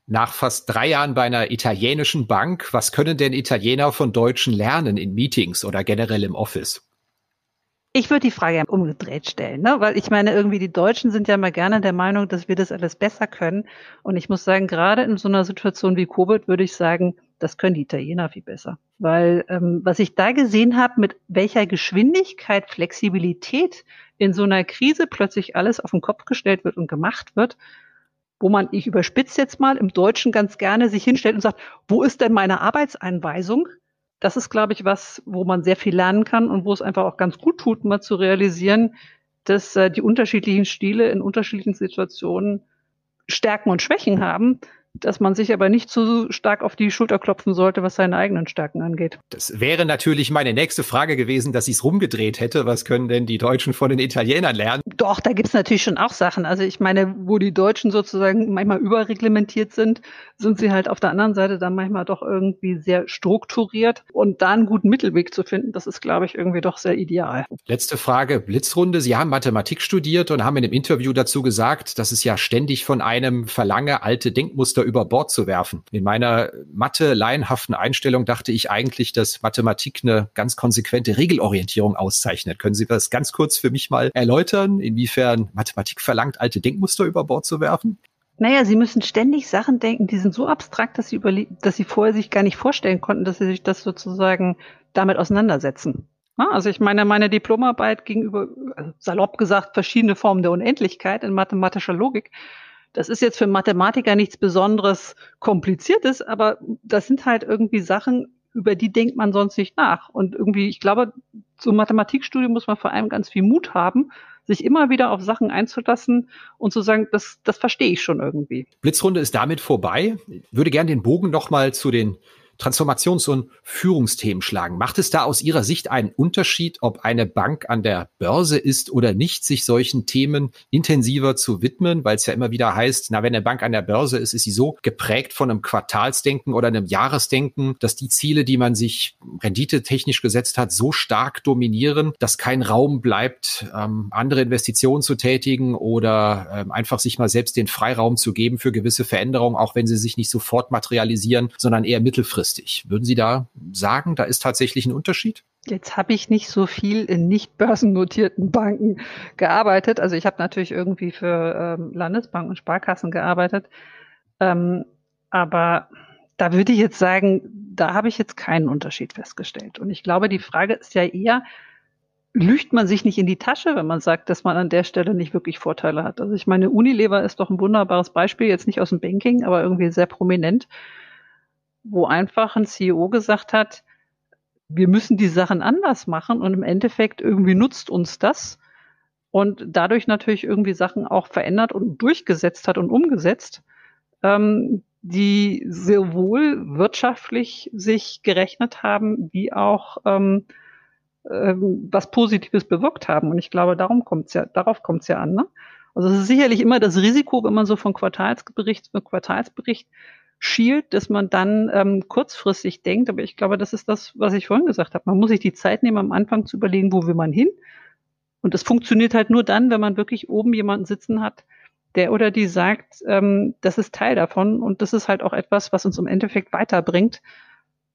[SPEAKER 1] nach fast drei Jahren bei einer italienischen Bank, was können denn Italiener von Deutschen lernen in Meetings oder generell im Office?
[SPEAKER 2] Ich würde die Frage umgedreht stellen, ne? weil ich meine, irgendwie die Deutschen sind ja mal gerne der Meinung, dass wir das alles besser können. Und ich muss sagen, gerade in so einer Situation wie Covid würde ich sagen, das können die Italiener viel besser. Weil ähm, was ich da gesehen habe, mit welcher Geschwindigkeit, Flexibilität in so einer Krise plötzlich alles auf den Kopf gestellt wird und gemacht wird, wo man, ich überspitze jetzt mal, im Deutschen ganz gerne sich hinstellt und sagt, wo ist denn meine Arbeitseinweisung? Das ist, glaube ich, was, wo man sehr viel lernen kann und wo es einfach auch ganz gut tut, mal zu realisieren, dass äh, die unterschiedlichen Stile in unterschiedlichen Situationen Stärken und Schwächen haben dass man sich aber nicht zu stark auf die Schulter klopfen sollte, was seine eigenen Stärken angeht.
[SPEAKER 1] Das wäre natürlich meine nächste Frage gewesen, dass ich es rumgedreht hätte. Was können denn die Deutschen von den Italienern lernen?
[SPEAKER 2] Doch, da gibt's natürlich schon auch Sachen. Also ich meine, wo die Deutschen sozusagen manchmal überreglementiert sind, sind sie halt auf der anderen Seite dann manchmal doch irgendwie sehr strukturiert. Und da einen guten Mittelweg zu finden, das ist, glaube ich, irgendwie doch sehr ideal.
[SPEAKER 1] Letzte Frage, Blitzrunde. Sie haben Mathematik studiert und haben in einem Interview dazu gesagt, dass es ja ständig von einem verlange, alte Denkmuster Denkmuster über Bord zu werfen. In meiner Mathe-laienhaften Einstellung dachte ich eigentlich, dass Mathematik eine ganz konsequente Regelorientierung auszeichnet. Können Sie das ganz kurz für mich mal erläutern, inwiefern Mathematik verlangt, alte Denkmuster über Bord zu werfen?
[SPEAKER 2] Naja, sie müssen ständig Sachen denken, die sind so abstrakt, dass sie, dass sie vorher sich gar nicht vorstellen konnten, dass sie sich das sozusagen damit auseinandersetzen. Also ich meine, meine Diplomarbeit gegenüber, also salopp gesagt, verschiedene Formen der Unendlichkeit in mathematischer Logik. Das ist jetzt für Mathematiker nichts besonderes Kompliziertes, aber das sind halt irgendwie Sachen, über die denkt man sonst nicht nach. Und irgendwie, ich glaube, zum Mathematikstudium muss man vor allem ganz viel Mut haben, sich immer wieder auf Sachen einzulassen und zu sagen, das, das verstehe ich schon irgendwie.
[SPEAKER 1] Blitzrunde ist damit vorbei. Ich würde gerne den Bogen nochmal zu den Transformations- und Führungsthemen schlagen. Macht es da aus Ihrer Sicht einen Unterschied, ob eine Bank an der Börse ist oder nicht, sich solchen Themen intensiver zu widmen? Weil es ja immer wieder heißt, na, wenn eine Bank an der Börse ist, ist sie so geprägt von einem Quartalsdenken oder einem Jahresdenken, dass die Ziele, die man sich renditetechnisch gesetzt hat, so stark dominieren, dass kein Raum bleibt, ähm, andere Investitionen zu tätigen oder ähm, einfach sich mal selbst den Freiraum zu geben für gewisse Veränderungen, auch wenn sie sich nicht sofort materialisieren, sondern eher mittelfristig langfristig. Würden Sie da sagen, da ist tatsächlich ein Unterschied?
[SPEAKER 2] Jetzt habe ich nicht so viel in nicht börsennotierten Banken gearbeitet. Also ich habe natürlich irgendwie für ähm, Landesbanken und Sparkassen gearbeitet. Ähm, aber da würde ich jetzt sagen, da habe ich jetzt keinen Unterschied festgestellt. Und ich glaube, die Frage ist ja eher, lügt man sich nicht in die Tasche, wenn man sagt, dass man an der Stelle nicht wirklich Vorteile hat. Also ich meine, Unilever ist doch ein wunderbares Beispiel, jetzt nicht aus dem Banking, aber irgendwie sehr prominent wo einfach ein CEO gesagt hat, wir müssen die Sachen anders machen und im Endeffekt irgendwie nutzt uns das und dadurch natürlich irgendwie Sachen auch verändert und durchgesetzt hat und umgesetzt, ähm, die sowohl wirtschaftlich sich gerechnet haben, wie auch ähm, ähm, was Positives bewirkt haben. Und ich glaube, darum kommt's ja, darauf kommt es ja an. Ne? Also es ist sicherlich immer das Risiko, wenn man so von Quartalsbericht zu Quartalsbericht schielt, dass man dann ähm, kurzfristig denkt. Aber ich glaube, das ist das, was ich vorhin gesagt habe. Man muss sich die Zeit nehmen, am Anfang zu überlegen, wo will man hin. Und das funktioniert halt nur dann, wenn man wirklich oben jemanden sitzen hat, der oder die sagt, ähm, das ist Teil davon und das ist halt auch etwas, was uns im Endeffekt weiterbringt,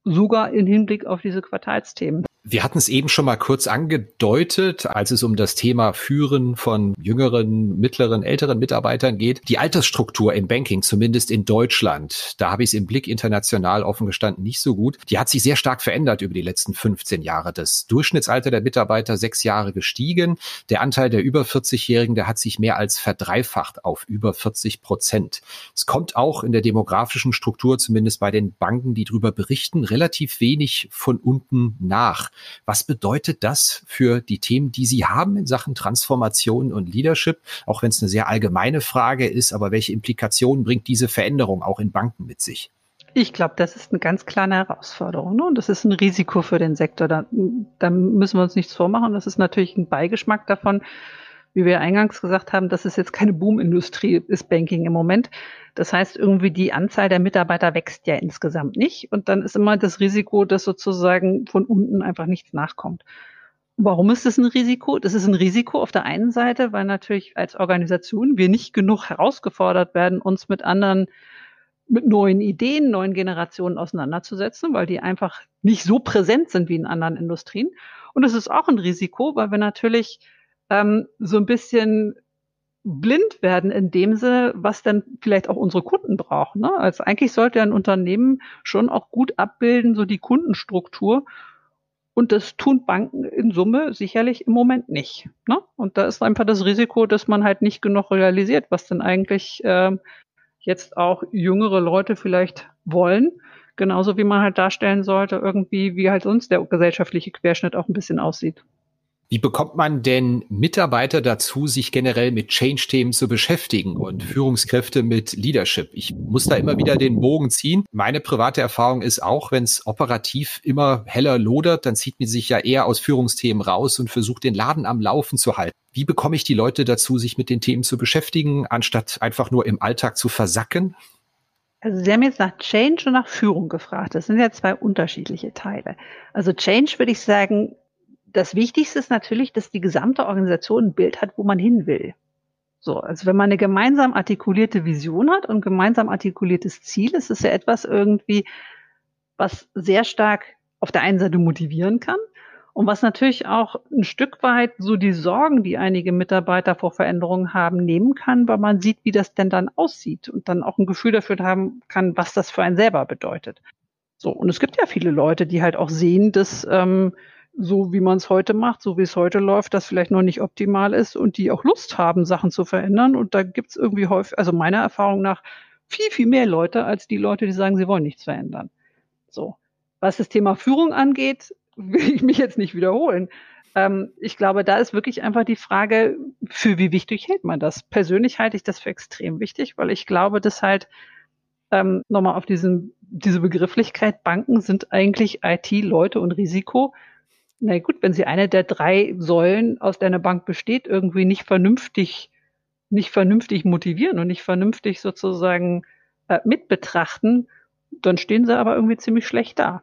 [SPEAKER 2] sogar im Hinblick auf diese Quartalsthemen.
[SPEAKER 1] Wir hatten es eben schon mal kurz angedeutet, als es um das Thema Führen von jüngeren, mittleren, älteren Mitarbeitern geht. Die Altersstruktur im Banking, zumindest in Deutschland, da habe ich es im Blick international offen gestanden nicht so gut. Die hat sich sehr stark verändert über die letzten 15 Jahre. Das Durchschnittsalter der Mitarbeiter sechs Jahre gestiegen. Der Anteil der über 40-Jährigen, der hat sich mehr als verdreifacht auf über 40 Prozent. Es kommt auch in der demografischen Struktur, zumindest bei den Banken, die darüber berichten, relativ wenig von unten nach. Was bedeutet das für die Themen, die Sie haben in Sachen Transformation und Leadership? Auch wenn es eine sehr allgemeine Frage ist, aber welche Implikationen bringt diese Veränderung auch in Banken mit sich?
[SPEAKER 2] Ich glaube, das ist eine ganz kleine Herausforderung ne? und das ist ein Risiko für den Sektor. Da, da müssen wir uns nichts vormachen. Das ist natürlich ein Beigeschmack davon, wie wir eingangs gesagt haben, dass es jetzt keine Boomindustrie ist Banking im Moment. Das heißt, irgendwie die Anzahl der Mitarbeiter wächst ja insgesamt nicht. Und dann ist immer das Risiko, dass sozusagen von unten einfach nichts nachkommt. Warum ist das ein Risiko? Das ist ein Risiko auf der einen Seite, weil natürlich als Organisation wir nicht genug herausgefordert werden, uns mit anderen, mit neuen Ideen, neuen Generationen auseinanderzusetzen, weil die einfach nicht so präsent sind wie in anderen Industrien. Und es ist auch ein Risiko, weil wir natürlich ähm, so ein bisschen blind werden in dem Sinne, was dann vielleicht auch unsere Kunden brauchen. Ne? Also eigentlich sollte ein Unternehmen schon auch gut abbilden, so die Kundenstruktur. Und das tun Banken in Summe sicherlich im Moment nicht. Ne? Und da ist einfach das Risiko, dass man halt nicht genug realisiert, was denn eigentlich äh, jetzt auch jüngere Leute vielleicht wollen. Genauso wie man halt darstellen sollte, irgendwie, wie halt uns der gesellschaftliche Querschnitt auch ein bisschen aussieht.
[SPEAKER 1] Wie bekommt man denn Mitarbeiter dazu, sich generell mit Change-Themen zu beschäftigen und Führungskräfte mit Leadership? Ich muss da immer wieder den Bogen ziehen. Meine private Erfahrung ist auch, wenn es operativ immer heller lodert, dann zieht man sich ja eher aus Führungsthemen raus und versucht den Laden am Laufen zu halten. Wie bekomme ich die Leute dazu, sich mit den Themen zu beschäftigen, anstatt einfach nur im Alltag zu versacken?
[SPEAKER 2] Also Sie haben jetzt nach Change und nach Führung gefragt. Das sind ja zwei unterschiedliche Teile. Also Change würde ich sagen, das Wichtigste ist natürlich, dass die gesamte Organisation ein Bild hat, wo man hin will. So, also wenn man eine gemeinsam artikulierte Vision hat und gemeinsam artikuliertes Ziel, ist es ja etwas irgendwie, was sehr stark auf der einen Seite motivieren kann und was natürlich auch ein Stück weit so die Sorgen, die einige Mitarbeiter vor Veränderungen haben, nehmen kann, weil man sieht, wie das denn dann aussieht und dann auch ein Gefühl dafür haben kann, was das für einen selber bedeutet. So, und es gibt ja viele Leute, die halt auch sehen, dass ähm, so wie man es heute macht, so wie es heute läuft, das vielleicht noch nicht optimal ist und die auch Lust haben, Sachen zu verändern. Und da gibt es irgendwie häufig, also meiner Erfahrung nach, viel, viel mehr Leute als die Leute, die sagen, sie wollen nichts verändern. So. Was das Thema Führung angeht, will ich mich jetzt nicht wiederholen. Ähm, ich glaube, da ist wirklich einfach die Frage, für wie wichtig hält man das? Persönlich halte ich das für extrem wichtig, weil ich glaube, dass halt ähm, nochmal auf diesen, diese Begrifflichkeit, Banken sind eigentlich IT, Leute und Risiko na gut, wenn sie eine der drei Säulen aus deiner Bank besteht, irgendwie nicht vernünftig, nicht vernünftig motivieren und nicht vernünftig sozusagen äh, mit betrachten, dann stehen sie aber irgendwie ziemlich schlecht da.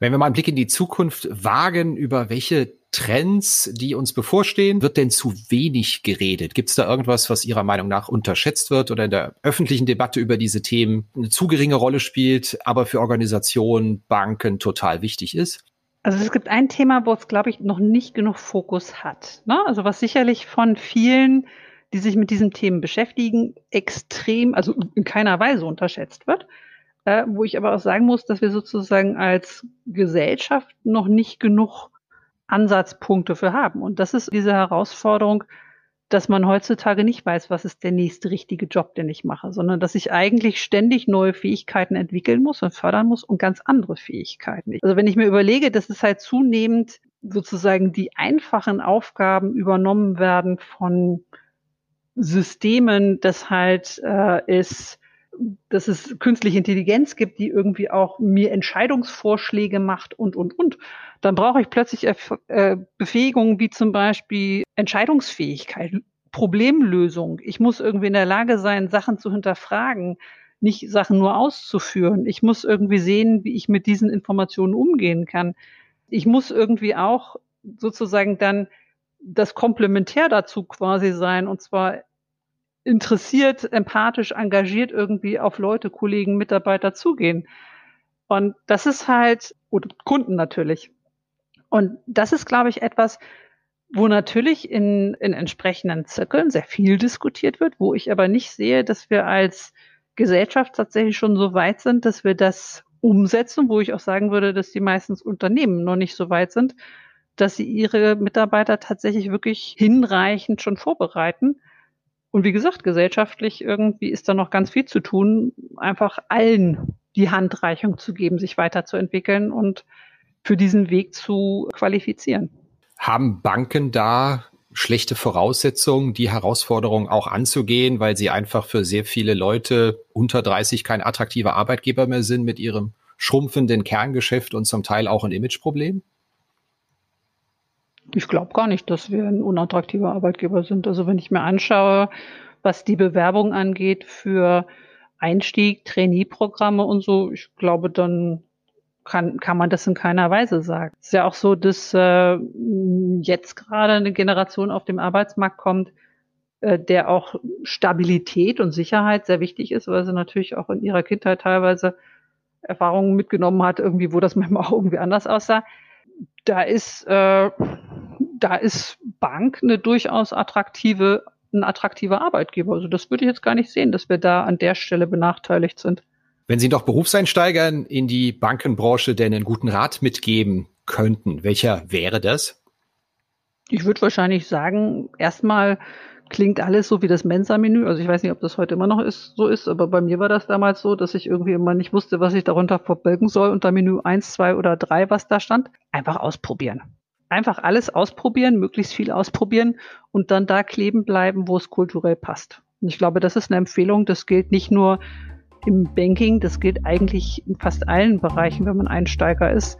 [SPEAKER 1] Wenn wir mal einen Blick in die Zukunft wagen, über welche Trends, die uns bevorstehen, wird denn zu wenig geredet? Gibt es da irgendwas, was Ihrer Meinung nach unterschätzt wird oder in der öffentlichen Debatte über diese Themen eine zu geringe Rolle spielt, aber für Organisationen, Banken total wichtig ist?
[SPEAKER 2] Also es gibt ein Thema, wo es, glaube ich, noch nicht genug Fokus hat. Ne? Also was sicherlich von vielen, die sich mit diesen Themen beschäftigen, extrem, also in keiner Weise unterschätzt wird. Äh, wo ich aber auch sagen muss, dass wir sozusagen als Gesellschaft noch nicht genug Ansatzpunkte für haben. Und das ist diese Herausforderung, dass man heutzutage nicht weiß, was ist der nächste richtige Job, den ich mache, sondern dass ich eigentlich ständig neue Fähigkeiten entwickeln muss und fördern muss und ganz andere Fähigkeiten. Also wenn ich mir überlege, dass es halt zunehmend sozusagen die einfachen Aufgaben übernommen werden von Systemen, das halt äh, ist, dass es künstliche Intelligenz gibt, die irgendwie auch mir Entscheidungsvorschläge macht und, und, und, dann brauche ich plötzlich äh, Befähigungen wie zum Beispiel Entscheidungsfähigkeit, Problemlösung. Ich muss irgendwie in der Lage sein, Sachen zu hinterfragen, nicht Sachen nur auszuführen. Ich muss irgendwie sehen, wie ich mit diesen Informationen umgehen kann. Ich muss irgendwie auch sozusagen dann das Komplementär dazu quasi sein, und zwar interessiert, empathisch, engagiert irgendwie auf Leute, Kollegen, Mitarbeiter zugehen. Und das ist halt, oder Kunden natürlich. Und das ist, glaube ich, etwas, wo natürlich in, in entsprechenden Zirkeln sehr viel diskutiert wird, wo ich aber nicht sehe, dass wir als Gesellschaft tatsächlich schon so weit sind, dass wir das umsetzen, wo ich auch sagen würde, dass die meistens Unternehmen noch nicht so weit sind, dass sie ihre Mitarbeiter tatsächlich wirklich hinreichend schon vorbereiten. Und wie gesagt, gesellschaftlich irgendwie ist da noch ganz viel zu tun, einfach allen die Handreichung zu geben, sich weiterzuentwickeln und für diesen Weg zu qualifizieren.
[SPEAKER 1] Haben Banken da schlechte Voraussetzungen, die Herausforderung auch anzugehen, weil sie einfach für sehr viele Leute unter 30 kein attraktiver Arbeitgeber mehr sind mit ihrem schrumpfenden Kerngeschäft und zum Teil auch ein Imageproblem?
[SPEAKER 2] Ich glaube gar nicht, dass wir ein unattraktiver Arbeitgeber sind. Also wenn ich mir anschaue, was die Bewerbung angeht für Einstieg, Trainee-Programme und so, ich glaube, dann kann, kann man das in keiner Weise sagen. Es ist ja auch so, dass äh, jetzt gerade eine Generation auf dem Arbeitsmarkt kommt, äh, der auch Stabilität und Sicherheit sehr wichtig ist, weil sie natürlich auch in ihrer Kindheit teilweise Erfahrungen mitgenommen hat, irgendwie, wo das manchmal auch irgendwie anders aussah. Da ist, äh, da ist Bank eine durchaus attraktive, ein attraktiver Arbeitgeber. Also das würde ich jetzt gar nicht sehen, dass wir da an der Stelle benachteiligt sind.
[SPEAKER 1] Wenn Sie doch Berufseinsteigern in die Bankenbranche denn einen guten Rat mitgeben könnten, welcher wäre das?
[SPEAKER 2] Ich würde wahrscheinlich sagen, erstmal klingt alles so wie das Mensa-Menü. Also ich weiß nicht, ob das heute immer noch ist, so ist, aber bei mir war das damals so, dass ich irgendwie immer nicht wusste, was ich darunter verbilden soll unter Menü 1, 2 oder 3, was da stand. Einfach ausprobieren. Einfach alles ausprobieren, möglichst viel ausprobieren und dann da kleben bleiben, wo es kulturell passt. Und ich glaube, das ist eine Empfehlung. Das gilt nicht nur im Banking. Das gilt eigentlich in fast allen Bereichen, wenn man Einsteiger ist.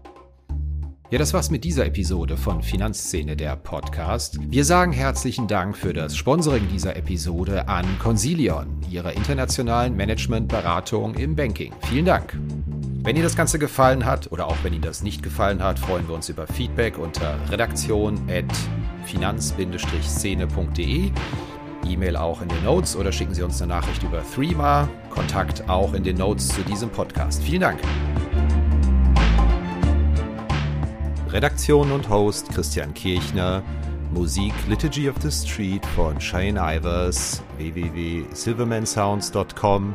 [SPEAKER 1] Ja, das war's mit dieser Episode von Finanzszene, der Podcast. Wir sagen herzlichen Dank für das Sponsoring dieser Episode an Consilion, ihrer internationalen Managementberatung im Banking. Vielen Dank. Wenn Ihnen das Ganze gefallen hat oder auch wenn Ihnen das nicht gefallen hat, freuen wir uns über Feedback unter redaktion@ finanz-szene.de. E-Mail auch in den Notes oder schicken Sie uns eine Nachricht über Threema. Kontakt auch in den Notes zu diesem Podcast. Vielen Dank. Redaktion und Host Christian Kirchner. Musik Liturgy of the Street von Shane Ivers, www.silvermansounds.com.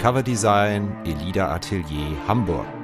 [SPEAKER 1] Coverdesign Elida Atelier Hamburg.